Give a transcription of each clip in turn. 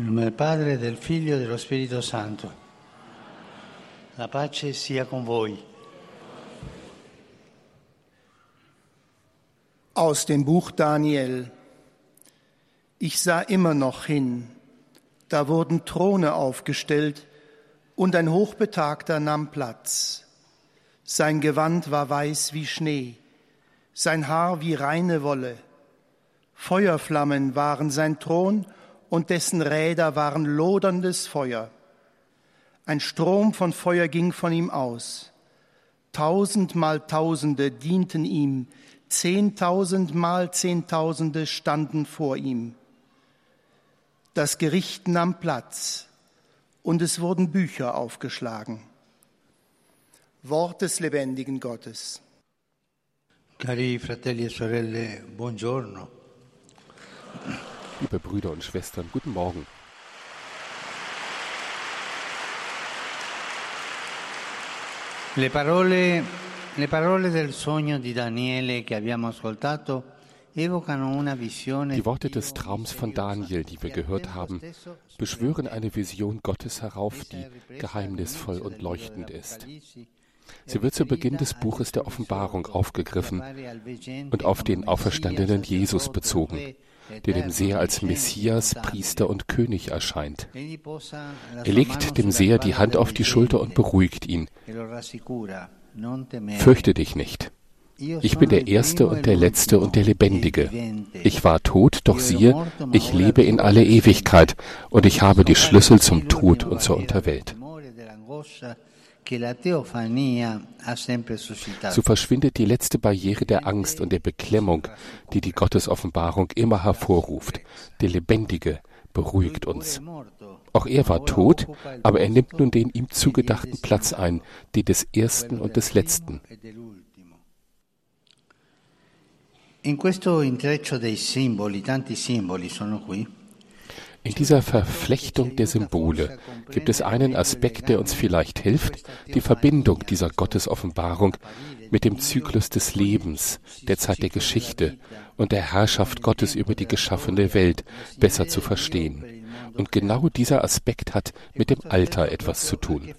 In nome del Padre, del Figlio e dello Spirito Santo. La pace sia con voi. Aus dem Buch Daniel. Ich sah immer noch hin. Da wurden Throne aufgestellt und ein Hochbetagter nahm Platz. Sein Gewand war weiß wie Schnee, sein Haar wie reine Wolle. Feuerflammen waren sein Thron und dessen Räder waren loderndes Feuer. Ein Strom von Feuer ging von ihm aus. Tausendmal Tausende dienten ihm, zehntausendmal Zehntausende standen vor ihm. Das Gericht nahm Platz und es wurden Bücher aufgeschlagen. Wort des lebendigen Gottes. Cari fratelli e sorelle, buongiorno. Liebe Brüder und Schwestern, guten Morgen. Le parole, le parole del sogno di Daniele che abbiamo ascoltato Die Worte des Traums von Daniel, die wir gehört haben, beschwören eine Vision Gottes herauf, die geheimnisvoll und leuchtend ist. Sie wird zu Beginn des Buches der Offenbarung aufgegriffen und auf den auferstandenen Jesus bezogen, der dem Seher als Messias, Priester und König erscheint. Er legt dem Seher die Hand auf die Schulter und beruhigt ihn. Fürchte dich nicht. Ich bin der Erste und der Letzte und der Lebendige. Ich war tot, doch siehe, ich lebe in alle Ewigkeit und ich habe die Schlüssel zum Tod und zur Unterwelt. So verschwindet die letzte Barriere der Angst und der Beklemmung, die die Gottesoffenbarung immer hervorruft. Der Lebendige beruhigt uns. Auch er war tot, aber er nimmt nun den ihm zugedachten Platz ein, den des Ersten und des Letzten. In questo intreccio dei simboli, tanti simboli sono qui. In dieser Verflechtung der Symbole gibt es einen Aspekt, der uns vielleicht hilft, die Verbindung dieser Gottesoffenbarung mit dem Zyklus des Lebens, der Zeit der Geschichte und der Herrschaft Gottes über die geschaffene Welt besser zu verstehen. Und genau dieser Aspekt hat mit dem Alter etwas zu tun.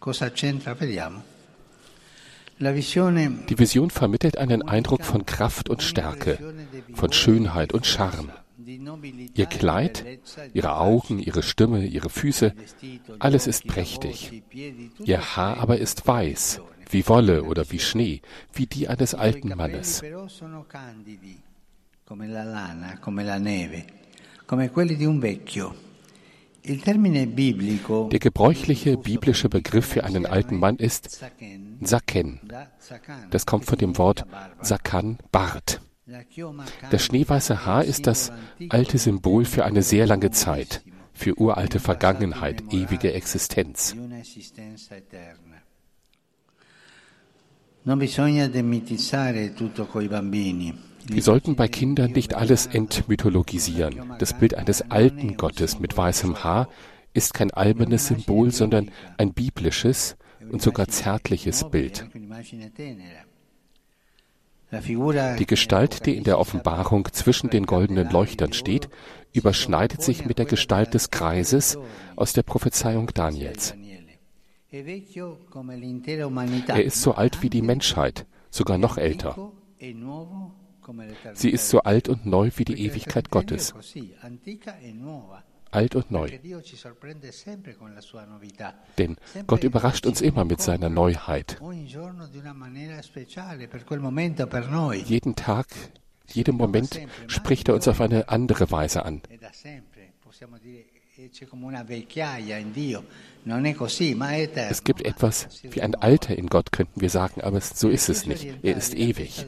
Cosa c'entra? Vediamo. Die Vision vermittelt einen Eindruck von Kraft und Stärke, von Schönheit und Charme. Ihr Kleid, ihre Augen, ihre Stimme, ihre Füße, alles ist prächtig. Ihr Haar aber ist weiß, wie Wolle oder wie Schnee, wie die eines alten Mannes. come la lana, come la neve, come quelli di un vecchio. Der gebräuchliche biblische Begriff für einen alten Mann ist Saken. Das kommt von dem Wort Sakan, Bart. Das schneeweiße Haar ist das alte Symbol für eine sehr lange Zeit, für uralte Vergangenheit, ewige Existenz. Non bisogna demitizzare tutto coi bambini. Wir sollten bei Kindern nicht alles entmythologisieren. Das Bild eines alten Gottes mit weißem Haar ist kein albernes Symbol, sondern ein biblisches und sogar zärtliches Bild. Die Gestalt, die in der Offenbarung zwischen den goldenen Leuchtern steht, überschneidet sich mit der Gestalt des Kreises aus der Prophezeiung Daniels. Er ist so alt wie die Menschheit, sogar noch älter. Sie ist so alt und neu wie die Ewigkeit Gottes. Alt und neu. Denn Gott überrascht uns immer mit seiner Neuheit. Jeden Tag, jedem Moment spricht er uns auf eine andere Weise an. Es gibt etwas wie ein Alter in Gott, könnten wir sagen, aber so ist es nicht. Er ist ewig.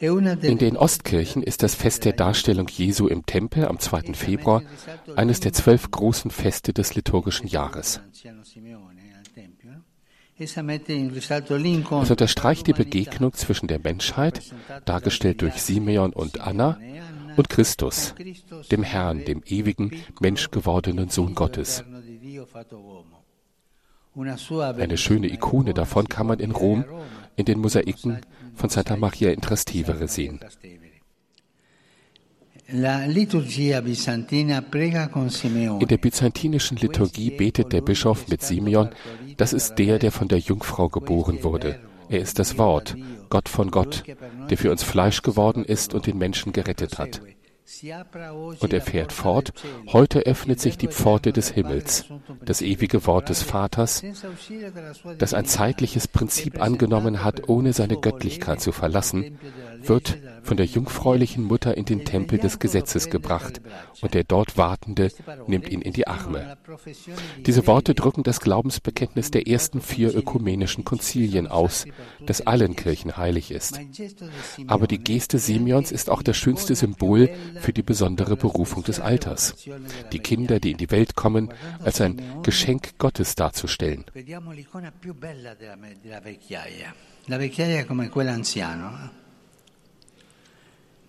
In den Ostkirchen ist das Fest der Darstellung Jesu im Tempel am 2. Februar eines der zwölf großen Feste des liturgischen Jahres. Es unterstreicht die Begegnung zwischen der Menschheit, dargestellt durch Simeon und Anna, und Christus, dem Herrn, dem ewigen, menschgewordenen Sohn Gottes. Eine schöne Ikone davon kann man in Rom in den Mosaiken von Santa Maria in Trastevere sehen. In der byzantinischen Liturgie betet der Bischof mit Simeon, das ist der, der von der Jungfrau geboren wurde. Er ist das Wort, Gott von Gott, der für uns Fleisch geworden ist und den Menschen gerettet hat. Und er fährt fort, heute öffnet sich die Pforte des Himmels, das ewige Wort des Vaters, das ein zeitliches Prinzip angenommen hat, ohne seine Göttlichkeit zu verlassen, wird von der jungfräulichen Mutter in den Tempel des Gesetzes gebracht, und der dort Wartende nimmt ihn in die Arme. Diese Worte drücken das Glaubensbekenntnis der ersten vier ökumenischen Konzilien aus, das allen Kirchen heilig ist. Aber die Geste Simeons ist auch das schönste Symbol für die besondere Berufung des Alters, die Kinder, die in die Welt kommen, als ein Geschenk Gottes darzustellen. La vecchiaia come quell'anziano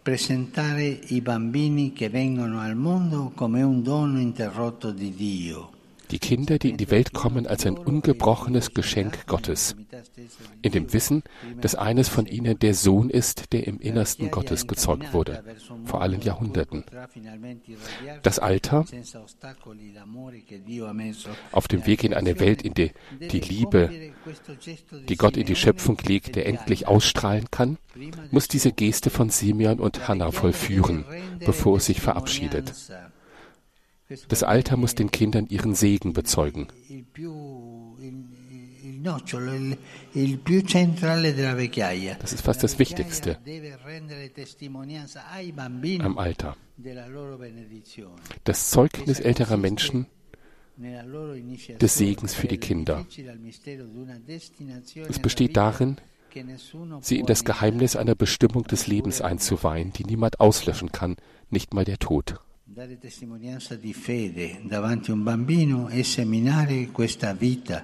presentare i bambini che vengono al mondo come un dono interrotto di Dio. Die Kinder, die in die Welt kommen, als ein ungebrochenes Geschenk Gottes, in dem Wissen, dass eines von ihnen der Sohn ist, der im Innersten Gottes gezeugt wurde, vor allen Jahrhunderten. Das Alter, auf dem Weg in eine Welt, in der die Liebe, die Gott in die Schöpfung legt, der endlich ausstrahlen kann, muss diese Geste von Simeon und Hannah vollführen, bevor es sich verabschiedet. Das Alter muss den Kindern ihren Segen bezeugen. Das ist fast das Wichtigste am Alter. Das Zeugnis älterer Menschen des Segens für die Kinder. Es besteht darin, sie in das Geheimnis einer Bestimmung des Lebens einzuweihen, die niemand auslöschen kann, nicht mal der Tod. Dare testimonianza di fede davanti a un bambino e seminare questa vita.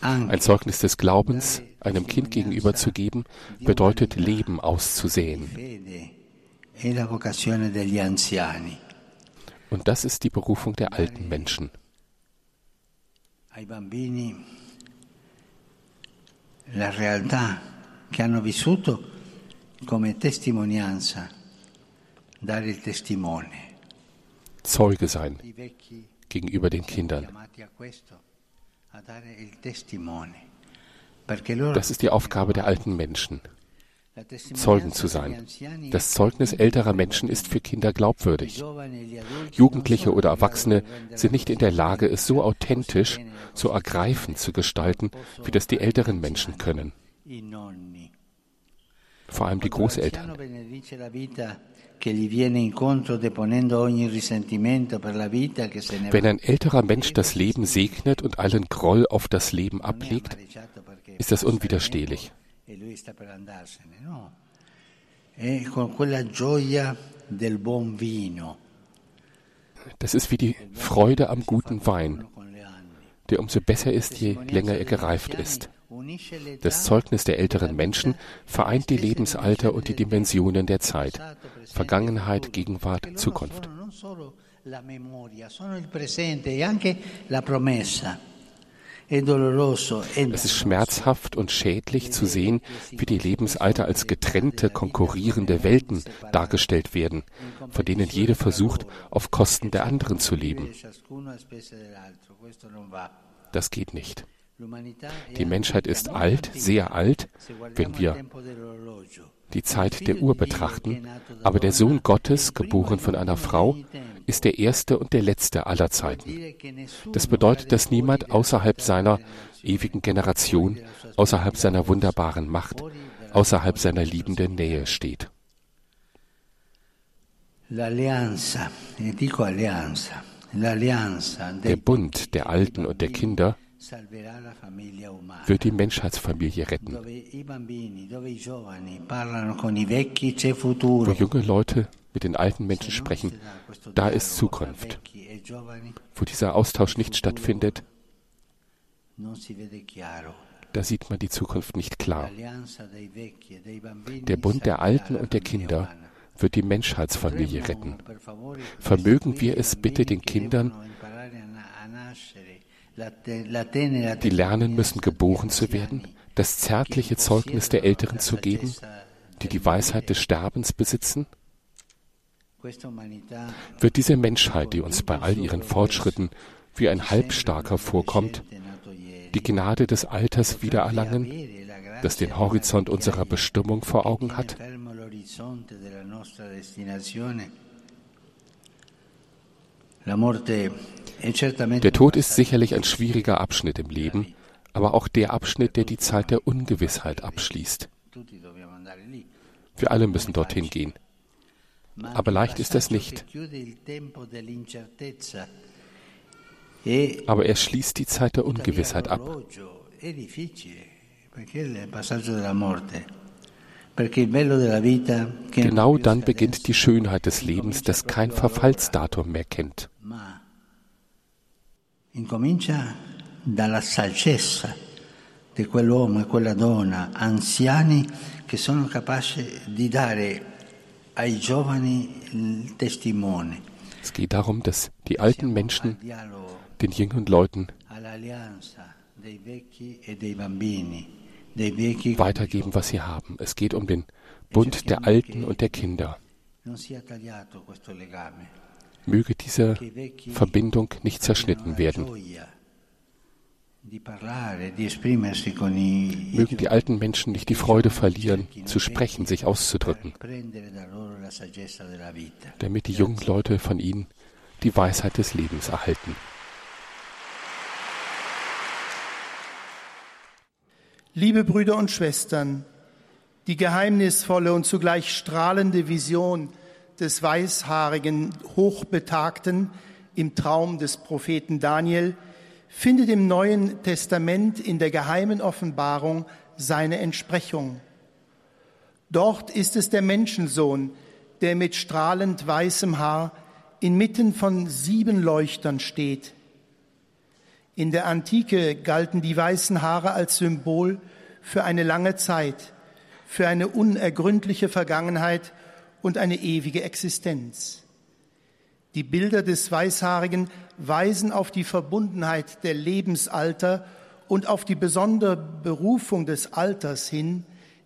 Ein Zeugnis des Glaubens einem Kind gegenüber zu geben, bedeutet Leben auszusäen. Und das ist die Berufung der alten Menschen. La realtà che hanno vissuto come testimonianza Zeuge sein gegenüber den Kindern. Das ist die Aufgabe der alten Menschen, Zeugen zu sein. Das Zeugnis älterer Menschen ist für Kinder glaubwürdig. Jugendliche oder Erwachsene sind nicht in der Lage, es so authentisch, so ergreifend zu gestalten, wie das die älteren Menschen können. Vor allem die Großeltern. Wenn ein älterer Mensch das Leben segnet und allen Groll auf das Leben ablegt, ist das unwiderstehlich. Das ist wie die Freude am guten Wein, der umso besser ist, je länger er gereift ist. Das Zeugnis der älteren Menschen vereint die Lebensalter und die Dimensionen der Zeit, Vergangenheit, Gegenwart, Zukunft. Es ist schmerzhaft und schädlich zu sehen, wie die Lebensalter als getrennte, konkurrierende Welten dargestellt werden, von denen jede versucht, auf Kosten der anderen zu leben. Das geht nicht. Die Menschheit ist alt, sehr alt, wenn wir die Zeit der Uhr betrachten, aber der Sohn Gottes, geboren von einer Frau, ist der erste und der letzte aller Zeiten. Das bedeutet, dass niemand außerhalb seiner ewigen Generation, außerhalb seiner wunderbaren Macht, außerhalb seiner liebenden Nähe steht. Der Bund der Alten und der Kinder wird die Menschheitsfamilie retten. Wo junge Leute mit den alten Menschen sprechen, da ist Zukunft. Wo dieser Austausch nicht stattfindet, da sieht man die Zukunft nicht klar. Der Bund der Alten und der Kinder wird die Menschheitsfamilie retten. Vermögen wir es bitte den Kindern, die lernen müssen, geboren zu werden, das zärtliche Zeugnis der Älteren zu geben, die die Weisheit des Sterbens besitzen? Wird diese Menschheit, die uns bei all ihren Fortschritten wie ein Halbstarker vorkommt, die Gnade des Alters wiedererlangen, das den Horizont unserer Bestimmung vor Augen hat? Der Tod ist sicherlich ein schwieriger Abschnitt im Leben, aber auch der Abschnitt, der die Zeit der Ungewissheit abschließt. Wir alle müssen dorthin gehen. Aber leicht ist das nicht. Aber er schließt die Zeit der Ungewissheit ab. Genau dann beginnt die Schönheit des Lebens, das kein Verfallsdatum mehr kennt. Incomincia dalla saggezza di quell'uomo e quella donna anziani che sono capaci di dare ai giovani il testimone. Es geht darum, dass die alten Menschen den jungen Leuten weitergeben, was sie haben. Es geht um den Bund der Alten und der Kinder. Möge diese Verbindung nicht zerschnitten werden. Mögen die alten Menschen nicht die Freude verlieren, zu sprechen, sich auszudrücken, damit die jungen Leute von ihnen die Weisheit des Lebens erhalten. Liebe Brüder und Schwestern, die geheimnisvolle und zugleich strahlende Vision des weißhaarigen Hochbetagten im Traum des Propheten Daniel findet im Neuen Testament in der geheimen Offenbarung seine Entsprechung. Dort ist es der Menschensohn, der mit strahlend weißem Haar inmitten von sieben Leuchtern steht. In der Antike galten die weißen Haare als Symbol für eine lange Zeit, für eine unergründliche Vergangenheit und eine ewige Existenz. Die Bilder des Weißhaarigen weisen auf die Verbundenheit der Lebensalter und auf die besondere Berufung des Alters hin,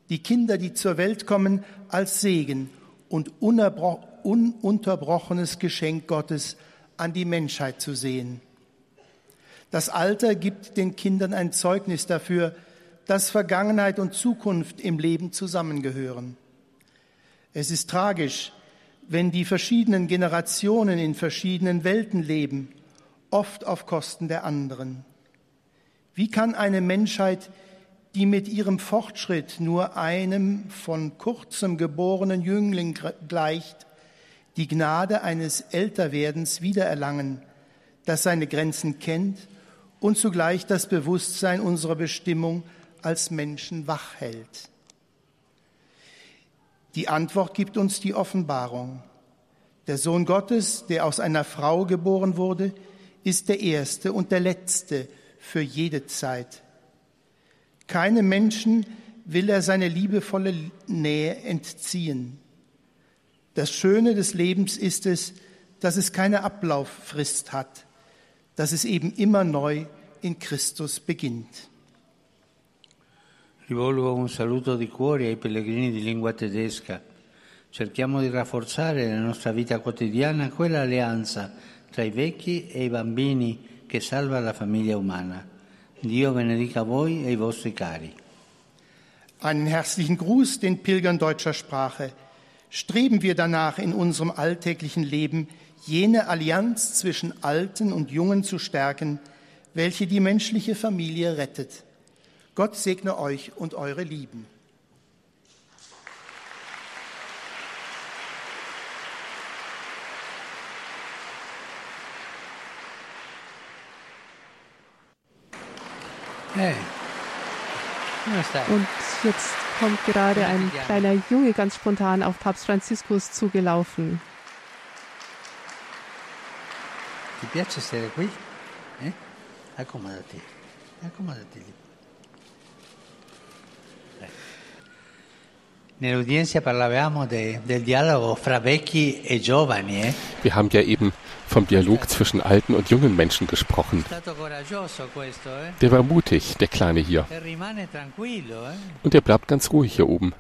die Kinder, die zur Welt kommen, als Segen und ununterbrochenes Geschenk Gottes an die Menschheit zu sehen. Das Alter gibt den Kindern ein Zeugnis dafür, dass Vergangenheit und Zukunft im Leben zusammengehören. Es ist tragisch, wenn die verschiedenen Generationen in verschiedenen Welten leben, oft auf Kosten der anderen. Wie kann eine Menschheit, die mit ihrem Fortschritt nur einem von kurzem geborenen Jüngling gleicht, die Gnade eines Älterwerdens wiedererlangen, das seine Grenzen kennt und zugleich das Bewusstsein unserer Bestimmung als Menschen wach hält. Die Antwort gibt uns die Offenbarung. Der Sohn Gottes, der aus einer Frau geboren wurde, ist der Erste und der Letzte für jede Zeit. Keinem Menschen will er seine liebevolle Nähe entziehen. Das Schöne des Lebens ist es, dass es keine Ablauffrist hat dass es eben immer neu in Christus beginnt. Rivolgo un saluto di cuore ai pellegrini di lingua tedesca. Cerchiamo di rafforzare nella nostra vita quotidiana quella alleanza tra i vecchi e i bambini che salva la famiglia umana. Dio benedica voi e i vostri cari. Einen herzlichen Gruß den Pilgern deutscher Sprache. Streben wir danach in unserem alltäglichen Leben jene Allianz zwischen Alten und Jungen zu stärken, welche die menschliche Familie rettet. Gott segne euch und eure Lieben. Und jetzt kommt gerade ein kleiner Junge ganz spontan auf Papst Franziskus zugelaufen. Ti piace stare qui? Eh? Accomodati, accomodati lì. Nell'udienza parlavamo de, del dialogo fra vecchi e giovani. Eh? Wir haben ja eben vom Dialog zwischen alten und jungen Menschen gesprochen. Eh? Der war mutig, der Kleine hier. E. Eh? Und er bleibt ganz ruhig hier oben.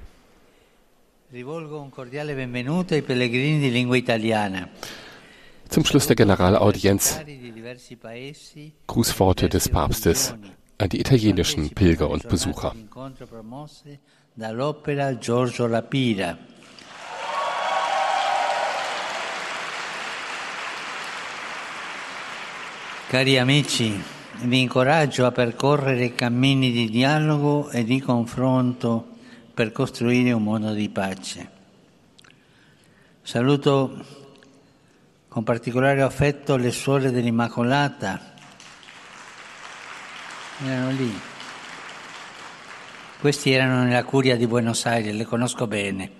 Zum Schluss der Generalaudienz Grußworte des Papstes an die italienischen Pilger und Besucher. Cari amici, vi incoraggio a percorrere cammini di dialogo e di confronto per costruire un mondo di pace. Saluto con particolare affetto le suore dell'Immacolata. Erano lì. Questi erano nella curia di Buenos Aires, le conosco bene.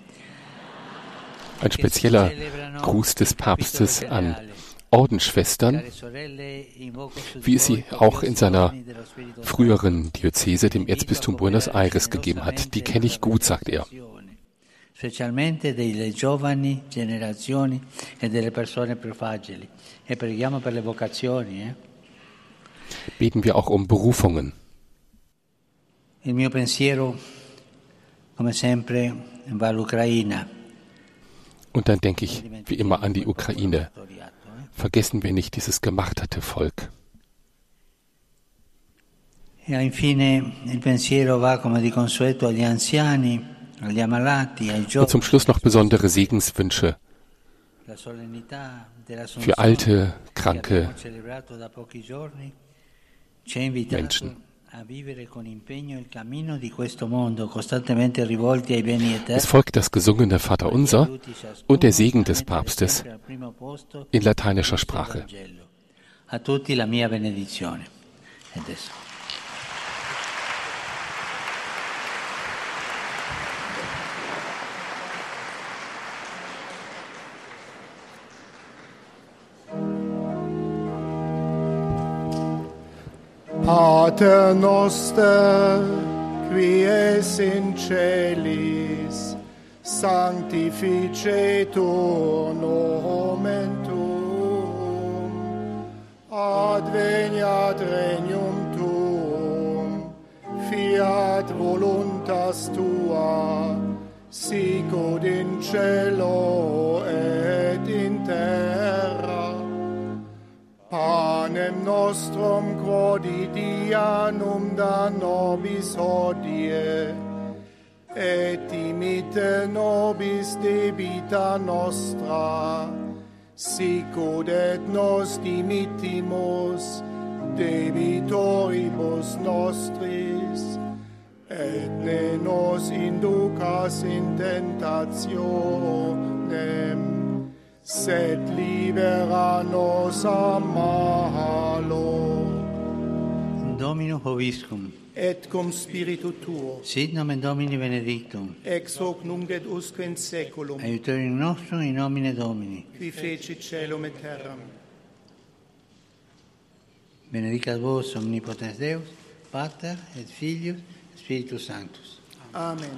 Ein spezieller Gruß des Papstes an Ordensschwestern, wie es sie auch in seiner früheren Diözese, dem Erzbistum Buenos Aires, gegeben hat. Die kenne ich gut, sagt er. specialmente delle giovani generazioni e delle persone più fragili. E preghiamo per le vocazioni. eh. Beten wir auch um Berufungen. Il mio pensiero, come sempre, va all'Ucraina. Und dann denke ich wie immer an die Ukraine. Eh. Vergessen wir nicht dieses gemachterte Volk. E infine il pensiero va come di consueto agli anziani, agli ammalati, ai Und zum Schluss noch besondere Segenswünsche für alte, kranke Menschen. Es folgt das gesungene Vaterunser und der Segen des Papstes in lateinischer Sprache. A tutti la mia benedizione. Pater noster, qui es in celis, sanctificetur nomen tuum, adveniat regnum tuum, fiat voluntas tua, sicut in cielo quotidianum da nobis hodie, et dimite nobis debita nostra, sicut et nos dimittimus debitoribus nostris, et ne nos inducas in tentationem, sed libera nos a malo. Domino Hoviscum, Et cum spiritu tuo, sit nomen Domini benedictum, ex hoc nunc et usque in seculum, aiutorium nostrum in nomine Domini. qui feci celum et terram. Benedicat vos omnipotens Deus, Pater et Filius, Spiritus Sanctus. Amen.